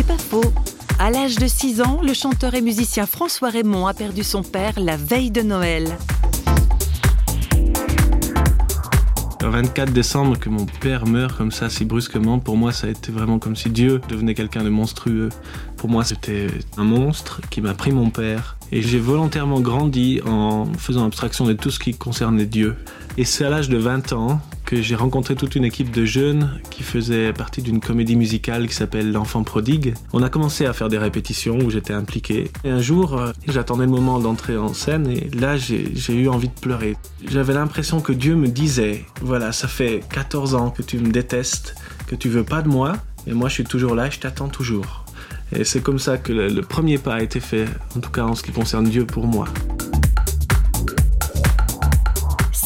C'est pas faux. À l'âge de 6 ans, le chanteur et musicien François Raymond a perdu son père la veille de Noël. Le 24 décembre, que mon père meurt comme ça, si brusquement, pour moi, ça a été vraiment comme si Dieu devenait quelqu'un de monstrueux. Pour moi, c'était un monstre qui m'a pris mon père. Et j'ai volontairement grandi en faisant abstraction de tout ce qui concernait Dieu. Et c'est à l'âge de 20 ans que j'ai rencontré toute une équipe de jeunes qui faisaient partie d'une comédie musicale qui s'appelle L'enfant prodigue. On a commencé à faire des répétitions où j'étais impliqué. Et un jour, euh, j'attendais le moment d'entrer en scène et là, j'ai eu envie de pleurer. J'avais l'impression que Dieu me disait, voilà, ça fait 14 ans que tu me détestes, que tu veux pas de moi, et moi je suis toujours là, je t'attends toujours. Et c'est comme ça que le, premier pas a été fait, en tout cas en ce qui concerne Dieu pour moi.